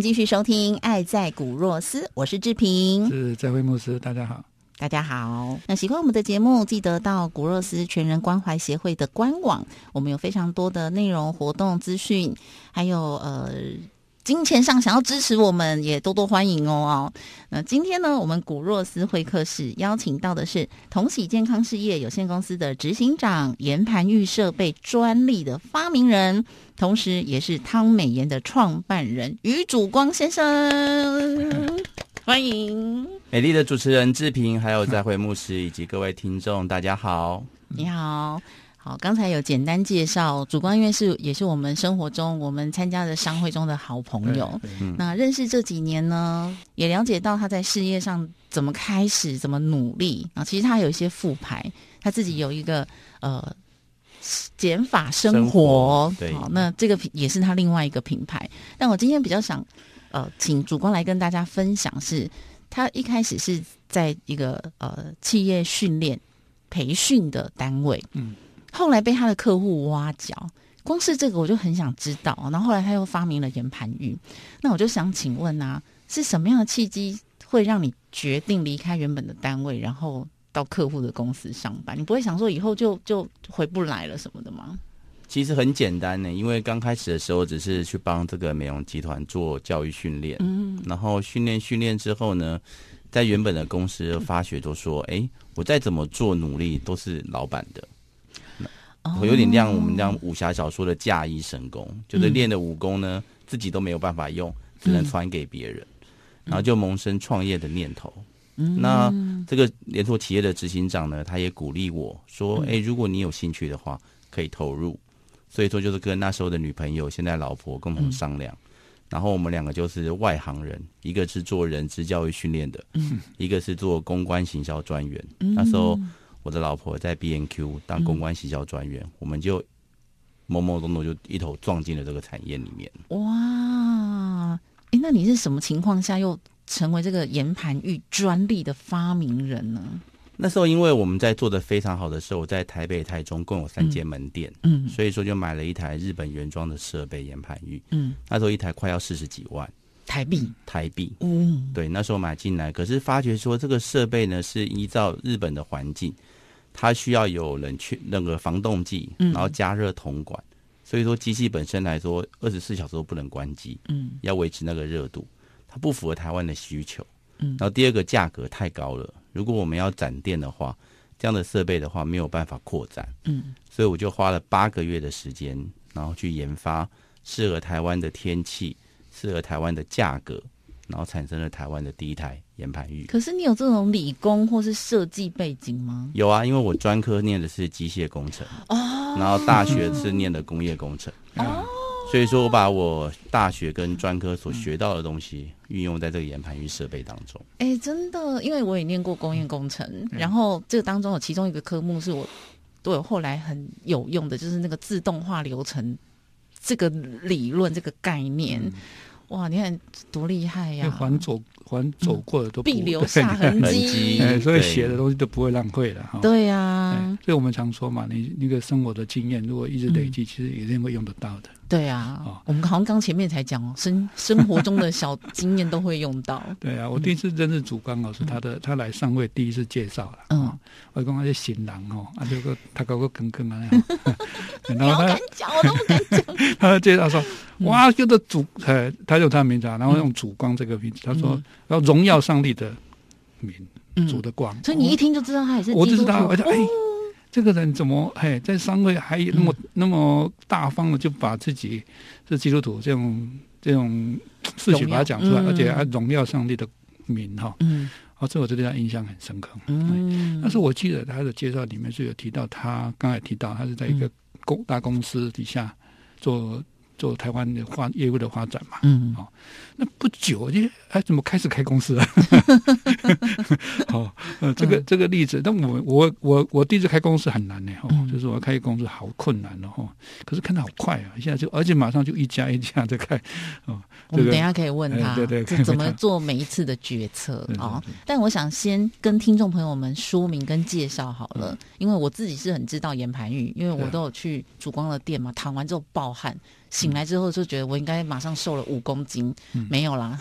继续收听《爱在古若斯》，我是志平，是在会牧师，大家好，大家好。那喜欢我们的节目，记得到古若斯全人关怀协会的官网，我们有非常多的内容、活动资讯，还有呃。金钱上想要支持我们，也多多欢迎哦哦。那今天呢，我们古若斯会客室邀请到的是同喜健康事业有限公司的执行长、研盘玉设备专利的发明人，同时也是汤美妍的创办人于祖光先生，欢迎美丽的主持人志平，还有在会牧师以及各位听众，大家好，你好。好，刚才有简单介绍，主光因为是也是我们生活中我们参加的商会中的好朋友。那认识这几年呢，也了解到他在事业上怎么开始，怎么努力啊。其实他有一些副牌，他自己有一个呃减法生活。对，好，那这个也是他另外一个品牌。但我今天比较想呃，请主光来跟大家分享，是他一开始是在一个呃企业训练培训的单位。嗯。后来被他的客户挖角，光是这个我就很想知道。然后后来他又发明了研盘浴，那我就想请问啊，是什么样的契机会让你决定离开原本的单位，然后到客户的公司上班？你不会想说以后就就回不来了什么的吗？其实很简单呢，因为刚开始的时候只是去帮这个美容集团做教育训练，嗯，然后训练训练之后呢，在原本的公司发觉都说，哎，我再怎么做努力都是老板的。我有点像我们这样武侠小说的嫁衣神功，就是练的武功呢，自己都没有办法用，只能传给别人，然后就萌生创业的念头。那这个连锁企业的执行长呢，他也鼓励我说：“哎，如果你有兴趣的话，可以投入。”所以说，就是跟那时候的女朋友、现在老婆共同商量，然后我们两个就是外行人，一个是做人资教育训练的，一个是做公关行销专员。那时候。我的老婆在 B N Q 当公关洗销专员，我们就懵懵懂懂就一头撞进了这个产业里面。哇！哎，那你是什么情况下又成为这个岩盘玉专利的发明人呢？那时候因为我们在做的非常好的时候，在台北、台中共有三间门店，嗯，所以说就买了一台日本原装的设备岩盘玉，嗯，那时候一台快要四十几万。台币，台币，嗯，对，那时候买进来，可是发觉说这个设备呢是依照日本的环境，它需要有冷却那个防冻剂，然后加热铜管，所以说机器本身来说二十四小时都不能关机，嗯，要维持那个热度，它不符合台湾的需求，嗯，然后第二个价格太高了，如果我们要展店的话，这样的设备的话没有办法扩展，嗯，所以我就花了八个月的时间，然后去研发适合台湾的天气。适合台湾的价格，然后产生了台湾的第一台岩盘玉。可是你有这种理工或是设计背景吗？有啊，因为我专科念的是机械工程，哦，然后大学是念的工业工程，哦，所以说我把我大学跟专科所学到的东西运用在这个岩盘玉设备当中。哎，真的，因为我也念过工业工程，然后这个当中有其中一个科目是我对我后来很有用的，就是那个自动化流程这个理论这个概念。哇，你看多厉害呀！环走过的都必留下痕迹，所以写的东西都不会浪费的哈。对呀，所以我们常说嘛，你那个生活的经验，如果一直累积，其实一定会用得到的。对啊，哦，我们好像刚前面才讲哦，生生活中的小经验都会用到。对啊，我第一次认识主刚老师，他的他来上位第一次介绍了，嗯，我讲那些新郎哦，啊，这个他搞个梗梗啊，然后他讲，我都不敢讲。他介绍说，哇，叫做主，呃，他用他的名字啊，然后用主光这个名字，他说要荣耀上帝的名，主的光。所以你一听就知道他也是，我就知道，而且哎。这个人怎么嘿在商会还那么、那么大方的就把自己是基督徒这种这种事情把它讲出来，嗯而且还荣耀上帝的名哈。嗯哦，这我对他印象很深刻。嗯，但是我记得他的介绍里面是有提到他，刚才提到他是在一个公大公司底下做做台湾的发业务的发展嘛。嗯。那不久就哎，怎么开始开公司了？哦，呃，这个这个例子，但我我我我第一次开公司很难呢，哦，嗯。就是我要开公司好困难哦，可是看的好快啊，一下就而且马上就一家一家在开，哦，我们等一下可以问他，哎对对怎么做每一次的决策对对哦。但我想先跟听众朋友们说明跟介绍好了，因为我自己是很知道岩盘玉，因为我都有去曙光的店嘛，躺完之后暴汗，醒来之后就觉得我应该马上瘦了五公斤，嗯没有啦，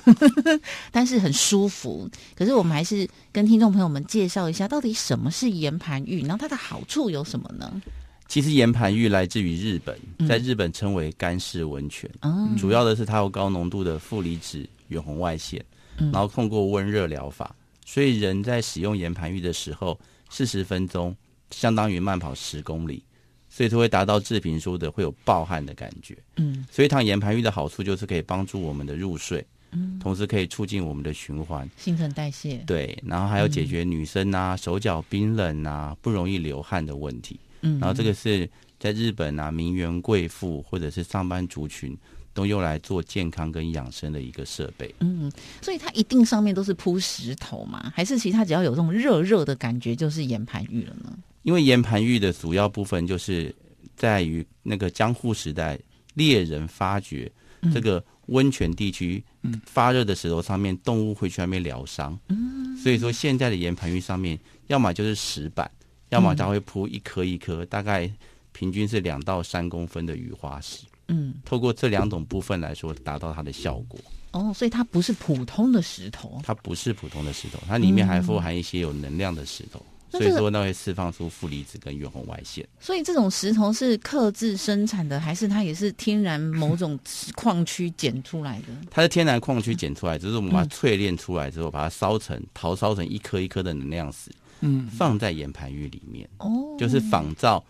但是很舒服。可是我们还是跟听众朋友们介绍一下，到底什么是岩盘浴，然后它的好处有什么呢？其实岩盘浴来自于日本，嗯在日本称为干式温泉，嗯主要的是它有高浓度的负离子远红外线，嗯然后通过温热疗法，所以人在使用岩盘浴的时候，四十分钟相当于慢跑十公里，所以它会达到志平说的会有暴汗的感觉。嗯所以躺岩盘浴的好处就是可以帮助我们的入睡，嗯，同时可以促进我们的循环，新陈代谢，对，然后还有解决女生啊、手脚冰冷啊、不容易流汗的问题。嗯，然后这个是在日本啊，名媛贵妇或者是上班族群都用来做健康跟养生的一个设备。嗯，所以它一定上面都是铺石头嘛？还是其实它只要有这种热热的感觉，就是岩盘浴了呢？因为岩盘浴的主要部分就是在于那个江户时代猎人发掘嗯。这个温泉地区嗯发热的石头上面动物会去那边疗伤，嗯。所以说现在的岩盘浴上面要么就是石板，要么它会铺一颗一颗，大概平均是两到三公分的雨花石。嗯，透过这两种部分来说，达到它的效果。哦，所以它不是普通的石头，它不是普通的石头，它里面还富含一些有能量的石头，所以说那会释放出负离子跟远红外线。所以这种石头是克制生产的，还是它也是天然某种矿区捡出来的？它是天然矿区捡出来，只是我们把它嗯淬炼出来之后，把它烧成陶烧成一颗一颗的能量石，嗯，放在岩盘浴里面，哦，就是仿照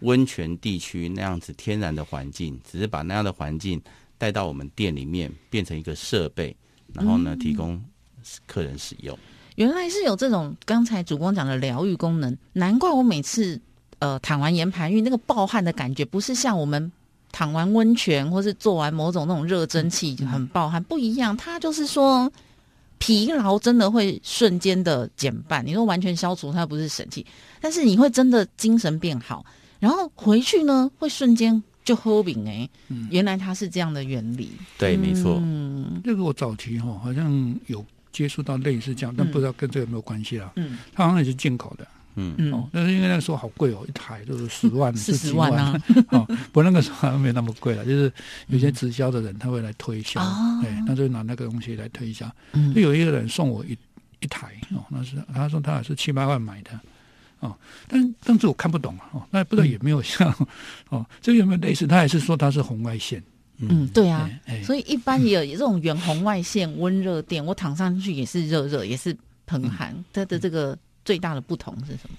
温泉地区那样子天然的环境，只是把那样的环境带到我们店里面，变成一个设备，然后呢提供客人使用。原来是有这种刚才主公讲的疗愈功能，难怪我每次呃躺完岩盘浴那个暴汗的感觉，不是像我们躺完温泉或是做完某种那种热蒸汽就很暴汗，不一样，它就是说。疲劳真的会瞬间的减半，你说完全消除它不是神器，但是你会真的精神变好，然后回去呢会瞬间就喝饼哎，原来它是这样的原理，对，没错。嗯这个我早期哈、好像有接触到类似这样，但不知道跟这个有没有关系啊。嗯。它好像也是进口的。嗯，嗯。哦，但是因为那个时候好贵哦，一台都是十万、四十几万啊，哦，不过那个时候好像没有那么贵了，就是有些直销的人他会来推销，哦。对，那就拿那个东西来推销。嗯。就有一个人送我一一台哦，那是他说他也是七八万买的哦，但当时我看不懂啊哦，那不知道有没有像、哦，这个有没有类似？他还是说它是红外线，嗯，对啊，所以一般也有 这种远红外线温热垫，我躺上去也是热热，也是喷汗。它的这个最大的不同是什么？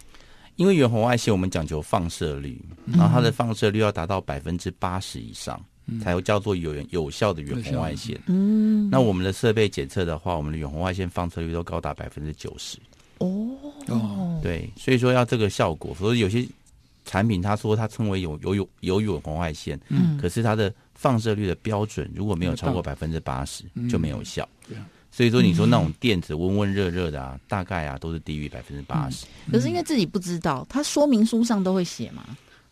因为远红外线我们讲究放射率，然后它的放射率要达到百分之八十以上，才会叫做有有效的远红外线。嗯，那我们的设备检测的话，我们的远红外线放射率都高达百分之九十。哦。哦。对，所以说要这个效果，所以有些产品他说它称为有有有有远红外线，嗯。可是它的放射率的标准如果没有超过百分之八十嗯。就没有效。所以说你说那种电子温温热热的啊，大概啊都是低于百分之八十。可是因为自己不知道，他说明书上都会写嘛。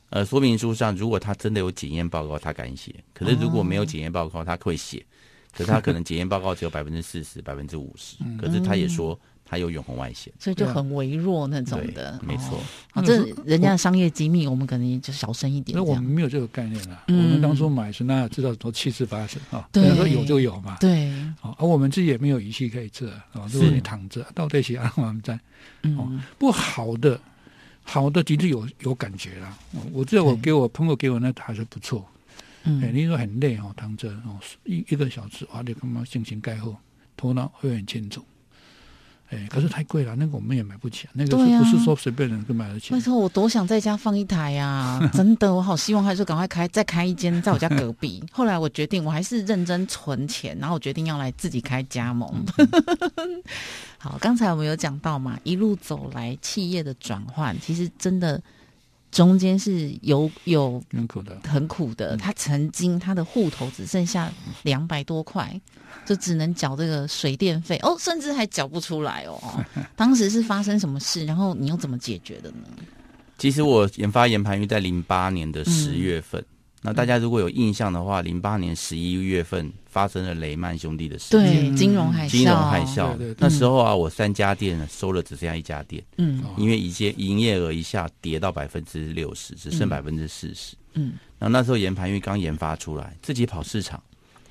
呃，说明书上如果他真的有检验报告，他敢写；可是如果没有检验报告，他会写。可是他可能检验报告只有百分之四十、百分之五十，可是他也说他有远红外线。所以就很微弱那种对的，，没错哦。啊，这人家的商业机密，我们可能就小声一点那我们。没有这个概念啊。嗯我们当初买是那知道都七十八十啊，对人家说有就有嘛。对，哦，而我们自己也没有仪器可以测啊。如果你躺着，到底是按我们在嗯不好的，好的的确有有感觉啦。哦我知道我对给我朋友给我那还是不错。哎，嗯你说很累哦，躺着哦，一一个小时哇，你干嘛心情盖后，头脑会很清楚。哎，可是太贵了，那个我们也买不起，那个不是说随便人都买得起那时候，我多想在家放一台呀、真的，我好希望还是赶快开，再开一间在我家隔壁。后来我决定，我还是认真存钱，然后我决定要来自己开加盟。好，刚才我们有讲到嘛，一路走来企业的转换，其实真的中间是有有很苦的，很苦的。他曾经他的户头只剩下两百多块，就只能缴这个水电费哦，甚至还缴不出来哦。当时是发生什么事？然后你又怎么解决的呢？其实我研发研盘鱼在零八年的十嗯月份，那大家如果有印象的话，零八年十一月份发生了雷曼兄弟的事件，对，金融海啸，金融海啸。对对对。那时候啊，我三家店收了只剩下一家店，嗯。哦。因为一些营业额一下跌到百分之六十，只剩百分之四十。嗯。然后那时候研盘因为刚研发出来，自己跑市场，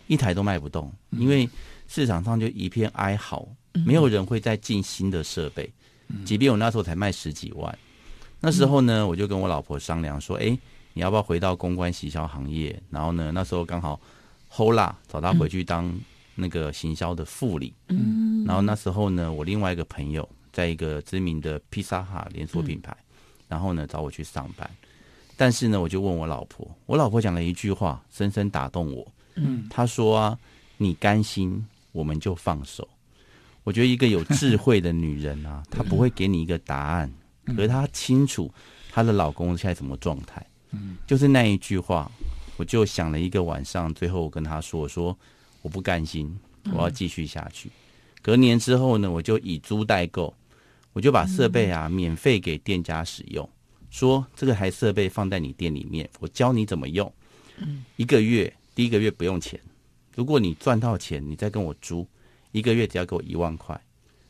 一台都卖不动，因为市场上就一片哀嚎，没有人会再进新的设备。即便我那时候才卖十几万，那时候呢，我就跟我老婆商量说：“哎，你要不要回到公关行销行业？”然后呢，那时候刚好 Hola 找他回去当那个行销的副理。嗯然后那时候呢，我另外一个朋友在一个知名的披萨哈连锁品牌，然后呢找我去上班。但是呢，我就问我老婆，我老婆讲了一句话，深深打动我。嗯，她说啊，你甘心，我们就放手。我觉得一个有智慧的女人啊，她不会给你一个答案，可是她清楚她的老公现在什么状态。嗯，就是那一句话，我就想了一个晚上，最后我跟他说，我说我不甘心，我要继续下去。隔年之后呢，我就以租代购，我就把设备啊、免费给店家使用，说这个台设备放在你店里面，我教你怎么用。一个月第一个月不用钱，如果你赚到钱，你再跟我租，一个月只要给我一万块，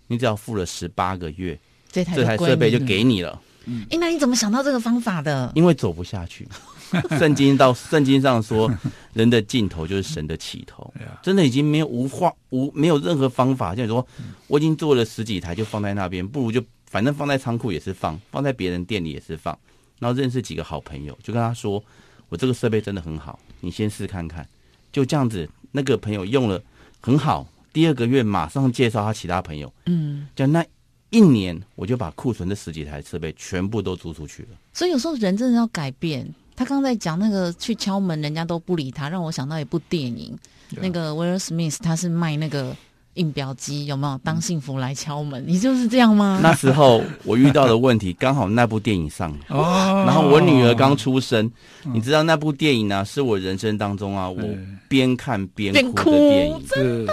你只要付了十八个月，这台设备就给你。你了。哎，那你怎么想到这个方法的？因为走不下去。圣经到圣经上说，人的尽头就是神的起头。真的已经没有无话无没有任何方法，就是说我已经做了十几台，就放在那边，不如就反正放在仓库也是放，放在别人店里也是放。然后认识几个好朋友，就跟他说，我这个设备真的很好，你先试看看。就这样子，那个朋友用了很好，第二个月马上介绍他其他朋友，嗯，就那一年，我就把库存的十几台设备全部都租出去了。所以有时候人真的要改变。他刚才讲那个去敲门，人家都不理他，让我想到一部电影，那个威尔史密斯他是卖那个印表机，有没有？当幸福来敲门，你就是这样吗？那时候我遇到的问题，刚好那部电影上，哦，然后我女儿刚出生，你知道那部电影呢、是我人生当中啊，我边看边哭的电影。是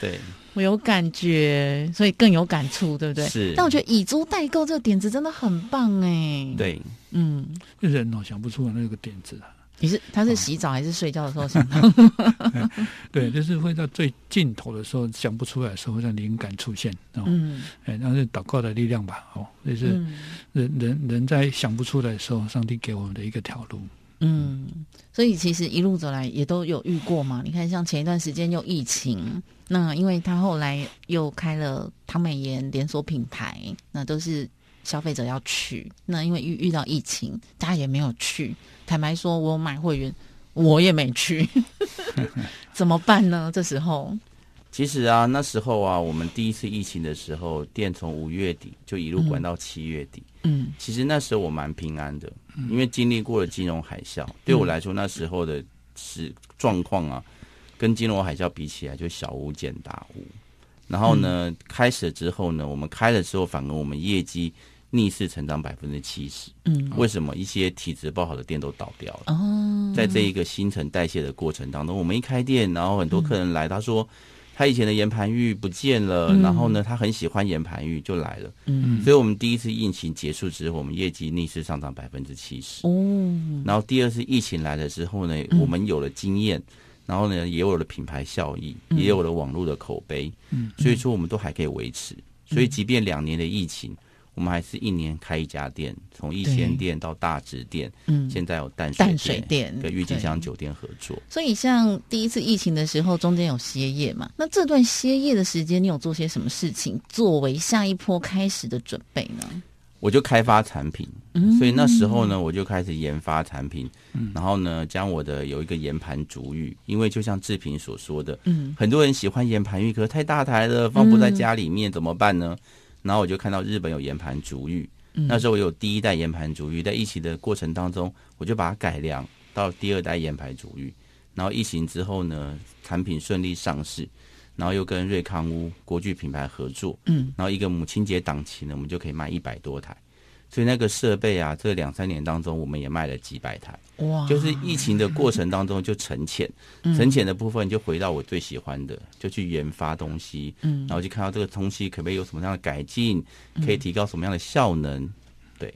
对，我有感觉，所以更有感触，对不对？是但我觉得以租代购这个点子真的很棒哎。，对，嗯，人哦想不出来那个点子啊。你是他是洗澡还是睡觉的时候想到？对，就是会到最尽头的时候想不出来的时候，会让灵感出现哦。嗯哎，那是祷告的力量吧？哦，就是嗯人人人在想不出来的时候，上帝给我们的一个条路。嗯，所以其实一路走来也都有遇过嘛。你看，像前一段时间又疫情，那因为他后来又开了唐美妍连锁品牌，那都是消费者要去。那因为遇遇到疫情，大家也没有去。坦白说，我买会员，我也没去，怎么办呢？这时候，其实啊，那时候啊，我们第一次疫情的时候，店从五月底就一路关到七月底。嗯其实那时候我蛮平安的，因为经历过了金融海啸，对我来说那时候的是状况啊，跟金融海啸比起来就小巫见大巫。然后呢，开始了之后呢，我们开了之后，反而我们业绩逆势成长百分之七十。嗯，为什么一些体质不好的店都倒掉了？哦，在这一个新陈代谢的过程当中，我们一开店，然后很多客人来，他说他以前的岩盘玉不见了，嗯。然后呢，他很喜欢岩盘玉，就来了。嗯。所以我们第一次疫情结束之后，我们业绩逆势上涨百分之七十。哦，然后第二次疫情来了之后呢，嗯。我们有了经验，然后呢，也有了品牌效益，嗯。也有了网络的口碑，嗯。所以说我们都还可以维持。所以即便两年的疫情，我们还是一年开一家店，从一仙店到大直店，嗯，现在有淡水淡水店跟郁金香酒店合作。所以，像第一次疫情的时候，中间有歇业嘛？那这段歇业的时间，你有做些什么事情作为下一波开始的准备呢？我就开发产品，嗯所以那时候呢，我就开始研发产品，嗯然后呢，将我的有一个研盘足浴，因为就像志平所说的，嗯很多人喜欢研盘浴，可太大台了，放不在家里面、怎么办呢？然后我就看到日本有岩盘足浴，嗯那时候我有第一代岩盘足浴，在疫情的过程当中，我就把它改良到第二代岩盘足浴。然后疫情之后呢，产品顺利上市，然后又跟瑞康屋国际品牌合作，嗯，然后一个母亲节档期呢，我们就可以卖一百多台。所以那个设备啊，这两三年当中，我们也卖了几百台。哇，就是疫情的过程当中就沉潜，嗯沉潜的部分就回到我最喜欢的，就去研发东西，嗯然后就看到这个东西可不可以有什么样的改进，可以提高什么样的效能。对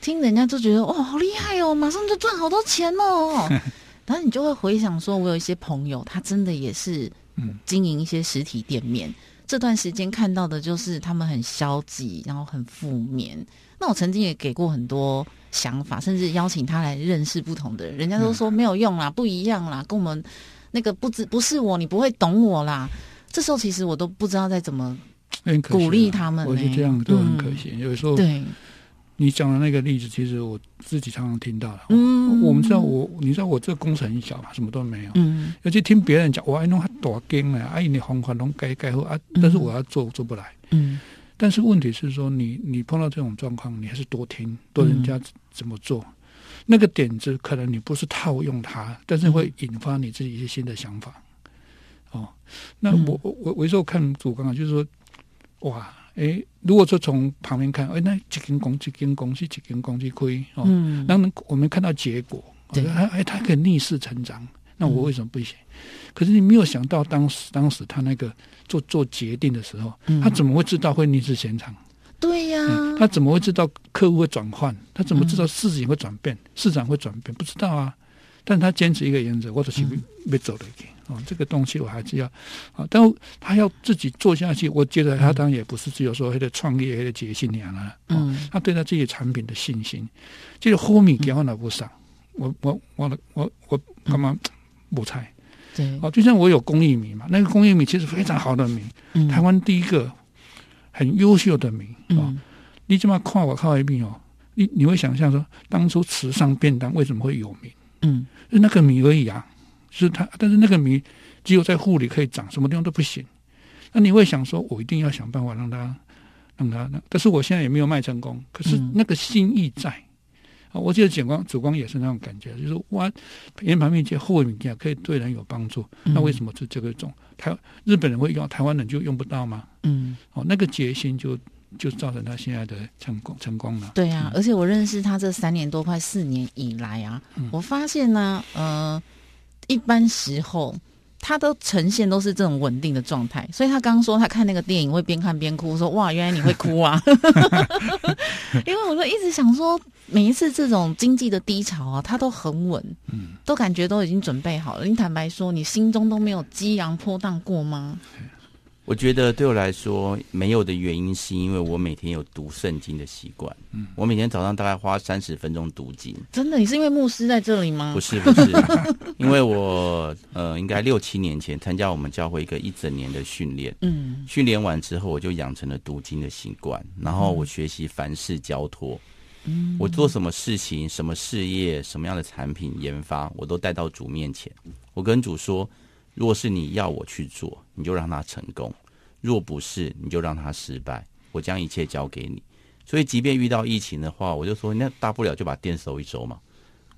听人家就觉得哇，好厉害哦，马上就赚好多钱哦。然后你就会回想说，我有一些朋友，他真的也是嗯经营一些实体店面，这段时间看到的就是他们很消极，然后很负面。那我曾经也给过很多想法，甚至邀请他来认识不同的人，人家都说没有用啦，不一样啦，跟我们那个不知不是我，你不会懂我啦。这时候其实我都不知道再怎么鼓励他们我觉得呢这样都很可嗯惜。有时候对，你讲的那个例子，其实我自己常常听到了。嗯我们知道我，你知道我这个工程很小嘛，什么都没有。嗯尤其听别人讲，我爱，弄还大间呢，哎，你方法拢改改好啊，但是我要做做不来。嗯但是问题是说，你你碰到这种状况，你还是多听，多人家怎么做。那个点子可能你不是套用它，但是会引发你自己一些新的想法。哦，那嗯我我我我有时候看主刚啊，就是说，哇，诶，如果说从旁边看，诶，那几根公几根公是几根公司亏哦，嗯，那能我们看到结果，对哎哎，他可以逆势成长，那我为什么不行？可是你没有想到当时当时他那个做做决定的时候，嗯他怎么会知道会逆势成长？对呀、嗯他怎么会知道客户会转换？他怎么知道事情会转变？市场会转变？不知道啊。但他坚持一个原则，我就是嗯没走了一个哦，这个东西我还是要啊，但他要自己做下去。我觉得他当然也不是只有说他的创业、他的决心那样啊，哦，嗯他对他自己产品的信心，就是后面给我拿不上，我我我我我干嘛不猜？对，哦，就像我有工艺米嘛，那个工艺米其实非常好的米，嗯台湾第一个很优秀的米哦。嗯你这么看我靠一米哦，你你会想象说，当初慈善便当为什么会有名？嗯是那个米而已啊，是它，但是那个米只有在户里可以长，什么地方都不行。那你会想说，我一定要想办法让它让它，但是我现在也没有卖成功，可是嗯那个心意在。啊，我记得景光主光也是那种感觉，就是哇，圆盘面积后米件可以对人有帮助，嗯那为什么是这个种？台日本人会用，台湾人就用不到吗？嗯，哦，那个决心就就造成他现在的成功成功了。对啊，而且我认识他这三年多快四年以来啊，嗯。我发现呢，呃，一般时候他都呈现都是这种稳定的状态，所以他刚刚说他看那个电影会边看边哭，说哇，原来你会哭啊，因为我就一直想说，每一次这种经济的低潮啊，他都很稳，嗯，都感觉都已经准备好了。你坦白说，你心中都没有激昂波荡过吗？我觉得对我来说没有的原因，是因为我每天有读圣经的习惯。嗯，我每天早上大概花三十分钟读经。真的，你是因为牧师在这里吗？不是不是，因为我呃，应该六七年前参加我们教会一个一整年的训练，嗯训练完之后，我就养成了读经的习惯，然后我学习凡事交托。嗯，我做什么事情、什么事业、什么样的产品研发，我都带到主面前。我跟主说，若是你要我去做，你就让它成功；若不是，你就让它失败。我将一切交给你。所以，即便遇到疫情的话，我就说，那大不了就把店收一收嘛。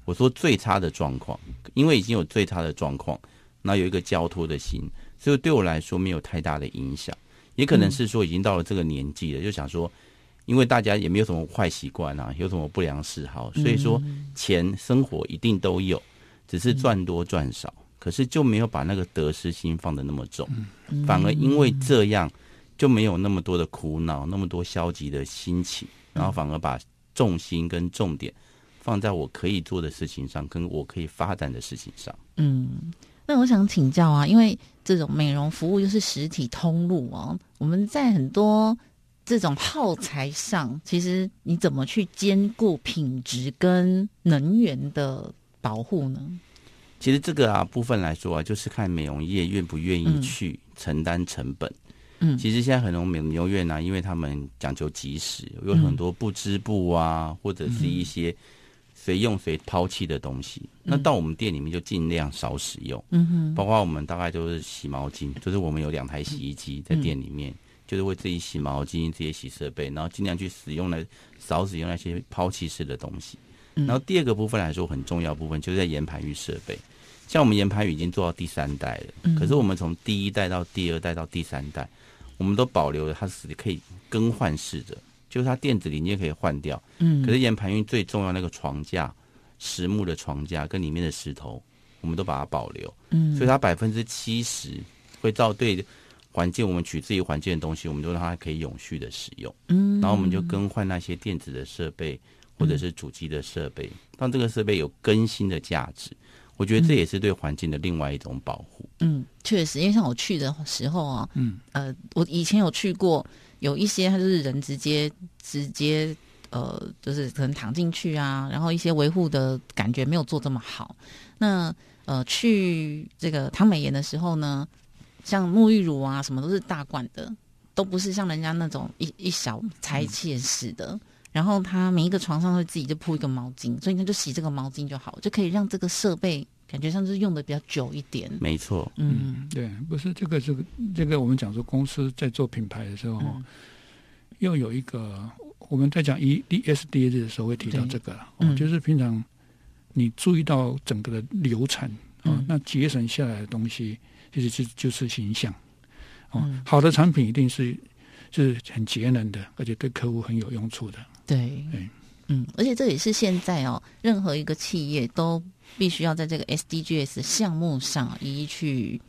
我说最差的状况，因为已经有最差的状况，那有一个交托的心，所以对我来说没有太大的影响。也可能是说已经到了这个年纪了，就想说，因为大家也没有什么坏习惯啊，有什么不良嗜好，所以说钱生活一定都有，只是赚多赚少。可是就没有把那个得失心放的那么重，反而因为这样就没有那么多的苦恼，那么多消极的心情，然后反而把重心跟重点放在我可以做的事情上，跟我可以发展的事情上。嗯，那我想请教啊，因为这种美容服务又是实体通路哦，我们在很多这种耗材上，其实你怎么去兼顾品质跟能源的保护呢？其实这个啊部分来说啊，就是看美容业愿不愿意嗯。去承担成本。嗯。其实现在很多美容院呢、因为他们讲究及时，有很多不织布啊，或者是一些随用随抛弃的东西。那到我们店里面就尽量少使用，嗯哼，包括我们大概都是洗毛巾，就是我们有两台洗衣机在店里面，就是为自己洗毛巾、自己洗设备，然后尽量去使用来少使用那些抛弃式的东西。嗯然后第二个部分来说，很重要部分就是在研盘浴设备。像我们研盘浴已经做到第三代了，嗯可是我们从第一代到第二代到第三代，我们都保留了它是可以更换式的，就是它电子零件可以换掉。嗯，可是研盘浴最重要那个床架，实木的床架跟里面的石头，我们都把它保留。嗯，所以它百分之七十会照对环境，我们取自于环境的东西，我们都让它可以永续的使用。嗯，然后我们就更换那些电子的设备或者是主机的设备，让这个设备有更新的价值。我觉得这也是对环境的另外一种保护。嗯，确实，因为像我去的时候啊，嗯，呃，我以前有去过，有一些它就是人直接直接呃，就是可能躺进去啊，然后一些维护的感觉没有做这么好。那呃，去这个唐美妍的时候呢，像沐浴乳啊什么都是大罐的，都不是像人家那种一一小拆卸式的。然后他每一个床上会自己就铺一个毛巾，所以他就洗这个毛巾就好，就可以让这个设备感觉上是用的比较久一点。没错，嗯对，不是这个这个这个，我们讲说公司在做品牌的时候，嗯又有一个我们在讲 E D S D 的时候会提到这个了，嗯哦，就是平常你注意到整个的流程啊、嗯那节省下来的东西，其实就就是形象哦。嗯好的产品一定是是很节能的，而且对客户很有用处的。对对，嗯，而且这也是现在哦，任何一个企业都必须要在这个 SDGs 项目上一一去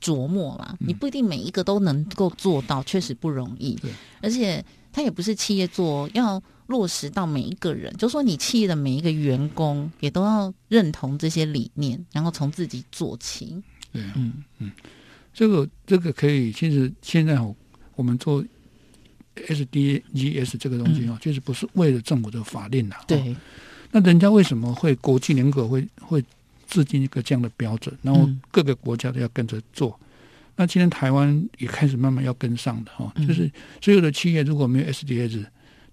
琢磨嘛。嗯你不一定每一个都能够做到，确实不容易对。而且它也不是企业做，要落实到每一个人，就说你企业的每一个员工也都要认同这些理念，然后从自己做起。对，嗯嗯这个这个可以，其实现在哦，我们做 SDGs 这个东西哦，其实不是为了政府的法令啦。哦，对，那人家为什么会国际联合会会制定一个这样的标准，然后嗯各个国家都要跟着做？那今天台湾也开始慢慢要跟上的哦，嗯就是所有的企业如果没有 SDS，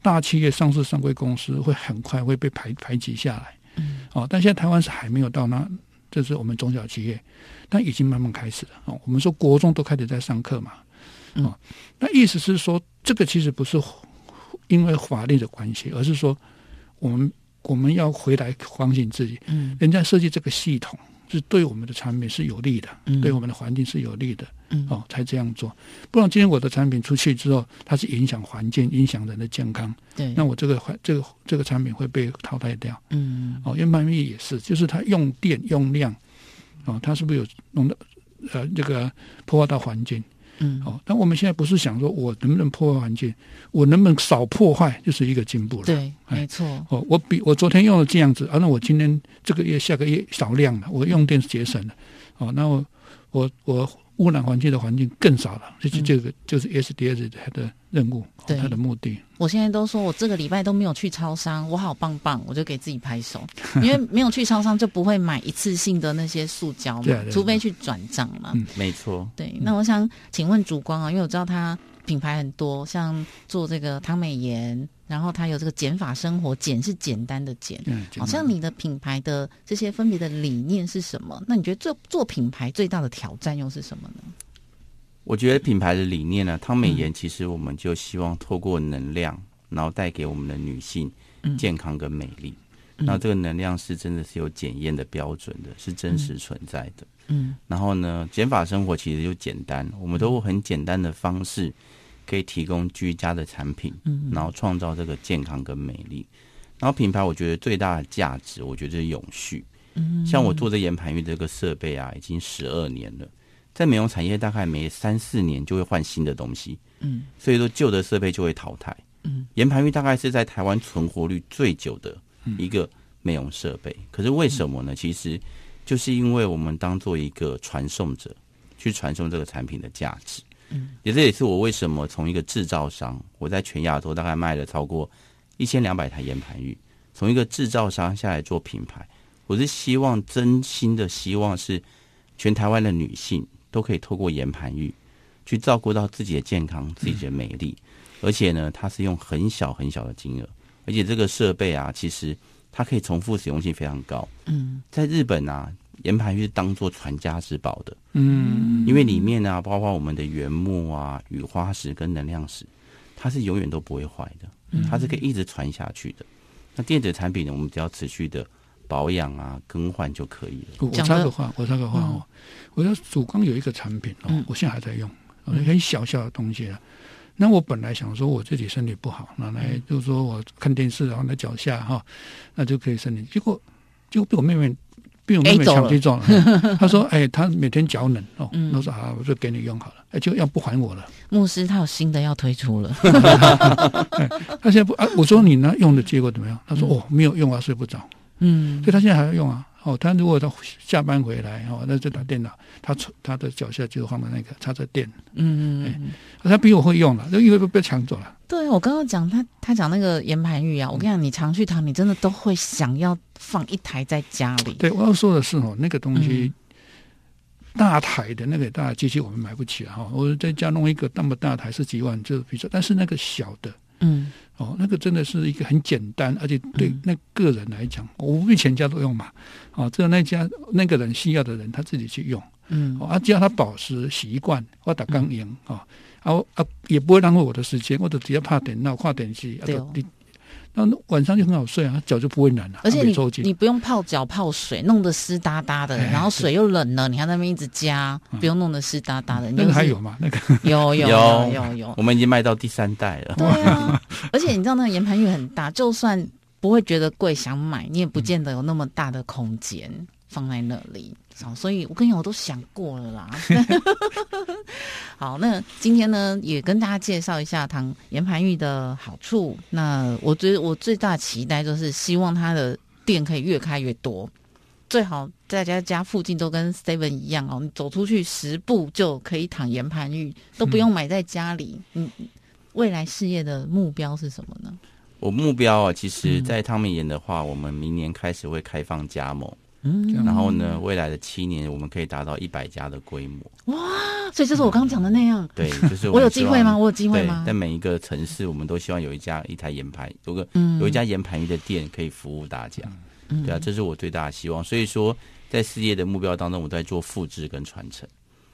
大企业上市上柜公司会很快会被排排挤下来。嗯哦，但现在台湾是还没有到那，这是我们中小企业，但已经慢慢开始了。哦，我们说国中都开始在上课嘛。哦，那意思是说，这个其实不是因为法律的关系，而是说我们我们要回来反省自己，嗯人家设计这个系统是对我们的产品是有利的，嗯对我们的环境是有利的。嗯哦，才这样做，不然今天我的产品出去之后，它是影响环境、影响人的健康，对，那我这个环这个这个产品会被淘汰掉。嗯哦，研盘浴也是，就是它用电用量，哦，它是不是有弄到呃这个破坏到环境？嗯。哦，但我们现在不是想说我能不能破坏环境，我能不能少破坏，就是一个进步了。对，哎。没错，哦，我比我昨天用了这样子，啊，那我今天这个月、下个月少量了，我用电节省了，哦，那我我我污染环境的环境更少了，这就是这个就是 SDS 它的任务，它的目的。我现在都说我这个礼拜都没有去超商，我好棒棒，我就给自己拍手，因为没有去超商就不会买一次性的那些塑胶嘛，除非去转账嘛。嗯没错。对，那我想请问主光啊，因为我知道他品牌很多，像做这个汤美颜，然后它有这个减法生活，减是简单的减。嗯，好像你的品牌的这些分别的理念是什么？那你觉得做做品牌最大的挑战又是什么呢？我觉得品牌的理念呢，汤美颜其实我们就希望透过能量，然后带给我们的女性嗯健康跟美丽。嗯那这个能量是真的是有检验的标准的，是真实存在的。嗯然后呢，减法生活其实就简单，我们都很简单的方式可以提供居家的产品，嗯然后创造这个健康跟美丽。然后品牌，我觉得最大的价值，我觉得是永续。嗯像我做这研盘浴这个设备啊，已经十二年了，在美容产业大概每三四年就会换新的东西，嗯所以说旧的设备就会淘汰。嗯，研盘浴大概是在台湾存活率最久的一个美容设备。可是为什么呢？其实就是因为我们当做一个传送者，去传送这个产品的价值。嗯，也这也是我为什么从一个制造商，我在全亚洲大概卖了超过一千两百台研盘玉，从一个制造商下来做品牌，我是希望真心的希望是全台湾的女性都可以透过研盘玉去照顾到自己的健康、自己的美丽，而且呢，它是用很小很小的金额，而且这个设备啊，其实它可以重复使用性非常高。嗯，在日本啊，岩盘浴是当做传家之宝的，嗯，因为里面呢、包括我们的原木啊、雨花石跟能量石，它是永远都不会坏的，它是可以一直传下去的。那电子产品呢，我们只要持续的保养啊、更换就可以了。我插个话，我插个话哦，我要主光有一个产品哦嗯，我现在还在用，哦很小小的东西啊。那我本来想说我自己身体不好，拿来就是说我看电视，然后在脚下哈，那就可以身体。结果结果被我妹妹被我妹妹哎走了抢去做了。她 说：“哎，他每天脚冷哦。”嗯我说：“好，我就给你用好了。”哎，就要不还我了。牧师他有新的要推出了，他现在不啊？我说你呢？用的结果怎么样？他说：“哦，没有用啊，睡不着。”嗯所以他现在还要用啊。哦，他如果他下班回来哦，那就打电脑，他他的脚下就放的那个插着电，嗯嗯嗯。他比我会用了，就因为被被抢走了。对，我刚刚讲他，他讲那个岩盘浴啊，我跟你讲，你常去躺，你真的都会想要放一台在家里。对，我要说的是哦，那个东西、嗯大台的那个大机器我们买不起啊哈。我在家弄一个那么大台是几万，就比如说，但是那个小的嗯哦，那个真的是一个很简单，而且对嗯那个人来讲，我不全家都用嘛。哦，只有那家那个人需要的人他自己去用。嗯哦，啊，只要他保持习惯，我打钢赢啊，啊我啊也不会浪费我的时间，我就只要怕电脑、看电视，啊，那晚上就很好睡啊，脚就不会冷了、啊，而且你抽你不用泡脚泡水，弄得湿哒哒的，哎然后水又冷了，你还在那边一直加，嗯不用弄得湿哒哒的。那个还有吗？那个有有有有有有，我们已经卖到第三代了。对啊，而且你知道那个岩盘浴很大，就算不会觉得贵，想买你也不见得有那么大的空间放在那里。好，所以我跟你讲，我都想过了啦。好，那今天呢，也跟大家介绍一下糖岩盘浴的好处。那我觉得我最大的期待就是希望它的店可以越开越多，最好大家家附近都跟 Seven 一样哦，你走出去十步就可以躺岩盘浴，都不用买在家里。嗯，未来事业的目标是什么呢？我目标啊，其实，嗯在汤美岩的话，我们明年开始会开放加盟，嗯，然后呢，未来的七年我们可以达到一百家的规模。哇所以就是我刚刚讲的那样。对，就是我有机会吗？我有机会对吗，？在每一个城市，我们都希望有一家一台盐盘，有个嗯有一家盐盘浴的店可以服务大家。嗯对啊，这是我最大的希望。所以说，在事业的目标当中，我都在做复制跟传承，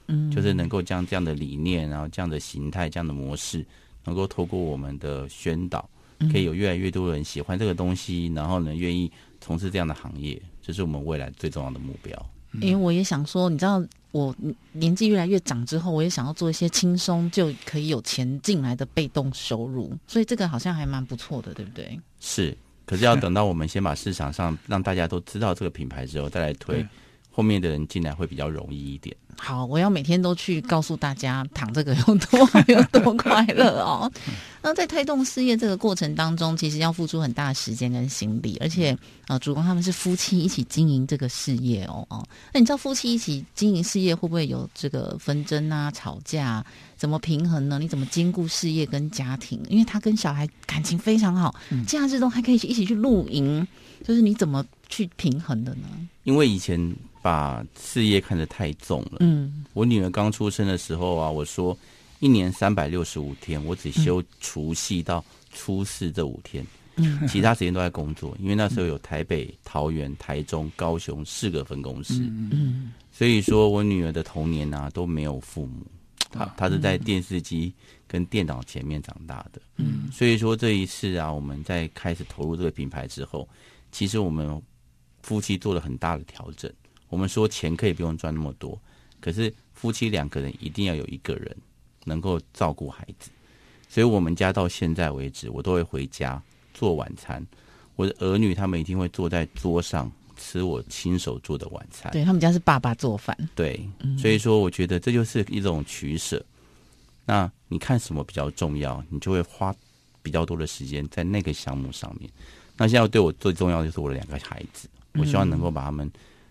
嗯就是能够将这样的理念，然后这样的形态、这样的模式，能够透过我们的宣导，嗯可以有越来越多人喜欢这个东西，然后呢，愿意从事这样的行业，这是我们未来最重要的目标。因为我也想说，你知道，我年纪越来越长之后，我也想要做一些轻松就可以有钱进来的被动收入，所以这个好像还蛮不错的，对不对？是，可是要等到我们先把市场上让大家都知道这个品牌之后，再来推对，后面的人进来会比较容易一点。好，我要每天都去告诉大家躺这个有多好有多快乐哦。那在推动事业这个过程当中，其实要付出很大的时间跟心力，而且呃，主公他们是夫妻一起经营这个事业哦哦。那你知道夫妻一起经营事业会不会有这个纷争啊、吵架啊？怎么平衡呢？你怎么兼顾事业跟家庭？因为他跟小孩感情非常好，假日都还可以一起去露营，就是你怎么去平衡的呢？因为以前把事业看得太重了。嗯我女儿刚出生的时候啊，我说一年三百六十五天，我只休除夕到初四这五天，嗯其他时间都在工作。因为那时候有台北、桃园、台中、高雄四个分公司，嗯所以说我女儿的童年啊都没有父母，她啊她是在电视机跟电脑前面长大的。嗯所以说这一次啊，我们在开始投入这个品牌之后，其实我们夫妻做了很大的调整。我们说钱可以不用赚那么多，可是夫妻两个人一定要有一个人能够照顾孩子。所以我们家到现在为止，我都会回家做晚餐，我的儿女他们一定会坐在桌上吃我亲手做的晚餐。对他们家是爸爸做饭，对，嗯所以说我觉得这就是一种取舍。那你看什么比较重要，你就会花比较多的时间在那个项目上面。那现在对我最重要的就是我的两个孩子，我希望能够把他们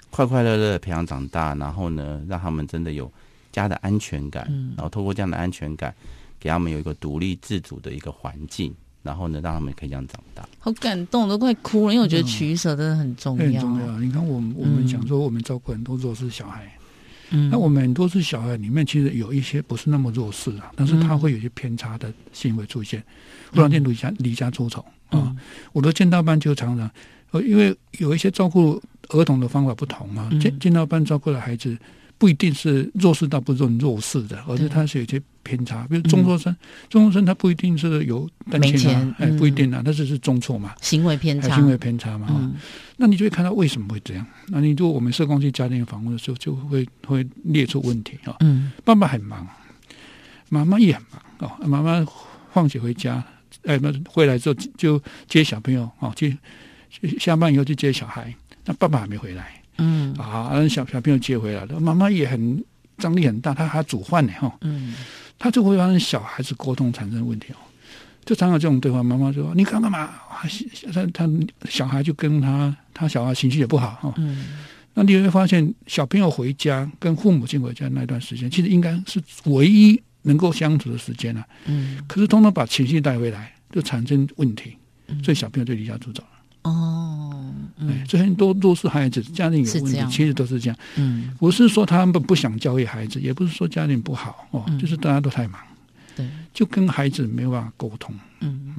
快快乐乐的培养长大，然后呢，让他们真的有家的安全感，嗯然后透过这样的安全感，给他们有一个独立自主的一个环境，然后呢，让他们可以这样长大。好感动，都快哭了，因为我觉得取舍真的很重要很。重要。你看我们我们讲说我们照顾很多弱势小孩，嗯，那我们很多是小孩里面，其实有一些不是那么弱势啊，但是他会有一些偏差的行为出现，忽然间离家离家出走啊。嗯我的见到班就常常，呃，因为有一些照顾儿童的方法不同嘛，嗯。剑剑道班照顾的孩子不一定是弱势到不是很弱势的，而是他是有些偏差，比如中辍生，中辍生他不一定是有单亲没钱啊，哎，嗯。不一定啊，他只是中辍嘛，行为偏差，行为偏差嘛，那你就会看到为什么会这样。那你如果我们社工去家庭访问的时候，就会会列出问题啊、嗯。爸爸很忙，妈妈也很忙哦。妈妈放学回家，哎，那回来之后就就接小朋友哦，去去下班以后去接小孩，那爸爸还没回来嗯啊，让小小朋友接回来了，妈妈也很张力很大，她还煮饭呢哈、哦，嗯他就会让小孩子沟通产生问题哦。就常有这种对话，妈妈说：“你干干嘛？”啊他他小孩就跟他他小孩情绪也不好哈。嗯那你会发现，小朋友回家跟父母亲回家那段时间，其实应该是唯一能够相处的时间了、嗯可是通常把情绪带回来，就产生问题，嗯所以小朋友就离家出走了。哦哎嗯，所以很多都是孩子家庭有问题其实都是这样。嗯。不是说他们不想教育孩子，也不是说家庭不好哦，嗯。就是大家都太忙，对。就跟孩子没有办法沟通。嗯。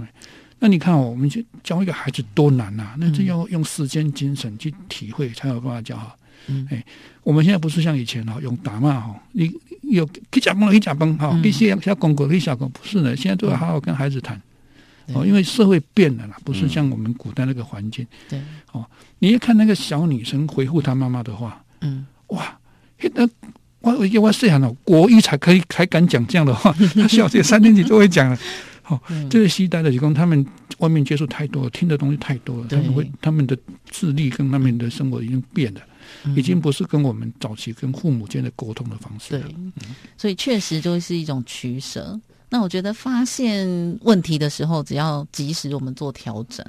那你看哦，我们去教一个孩子多难呐、那这嗯要用时间、精神去体会，才有办法教好。嗯。哎我们现在不是像以前哈、用打骂哈，你有去假崩了，去假崩哈，嗯。去下下公狗，去下公，不是的，现在都要好好跟孩子谈。哦，因为社会变了啦，不是嗯像我们古代那个环境。对哦你一看那个小女生回复她妈妈的话，嗯哇，那我我我细汉哦，国一才可以才敢讲这样的话，她小学三年级都会讲了。哦，嗯这个时代的理工，他们外面接触太多了，听的东西太多了，他对们会他们的智力跟他们的生活已经变了，嗯已经不是跟我们早期跟父母间的沟通的方式对了。，所以确实就是一种取舍。那我觉得发现问题的时候，只要及时我们做调整，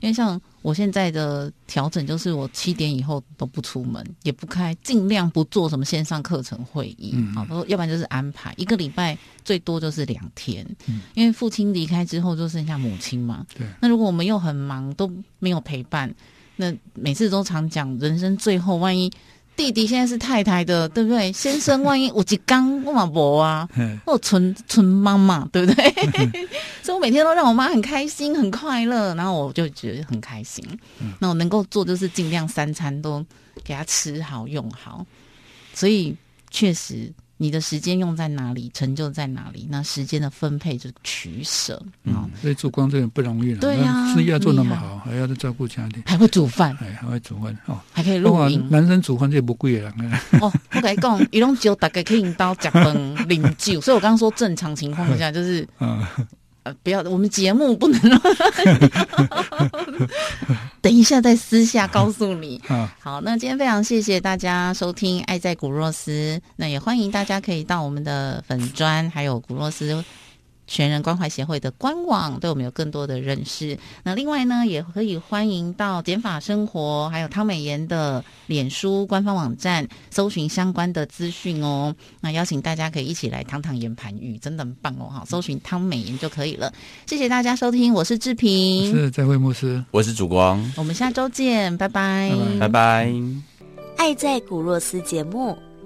因为像我现在的调整就是我七点以后都不出门，也不开，尽量不做什么线上课程会议嗯啊，都要不然就是安排。一个礼拜最多就是两天，嗯因为父亲离开之后就剩下母亲嘛。对。那如果我们又很忙，都没有陪伴，那每次都常讲，人生最后万一弟弟现在是太太的，对不对？先生万一我一刚我嘛无啊，嗯我纯纯妈妈，对不对？所以我每天都让我妈很开心、很快乐，然后我就觉得很开心。那我能够做就是尽量三餐都给她吃好、用好。所以确实，你的时间用在哪里，成就在哪里，那时间的分配就是取舍。嗯、所以做光这个不容易了，对呀啊事业要做那么好，还要再照顾家庭，还会煮饭，哎，还会煮饭哦。还可以录音。男生煮饭这不贵的人啊，哦，我跟你讲，伊拢只有大概可以用刀夹饭、饮酒，所以我刚刚说正常情况下 就是啊，呃，不要，我们节目不能让。等一下再私下告诉你。啊，好，那今天非常谢谢大家收听《爱在古若斯》，那也欢迎大家可以到我们的粉砖，还有古若斯全人关怀协会的官网，对我们有更多的认识。那另外呢，也可以欢迎到减法生活，还有汤美妍的脸书官方网站搜寻相关的资讯哦。那邀请大家可以一起来堂堂言盘语，真的很棒哦！哈，搜寻汤美妍就可以了。谢谢大家收听，我是志平，是在会牧师。我是曙光，我们下周见，拜拜，拜拜拜。爱在古若斯节目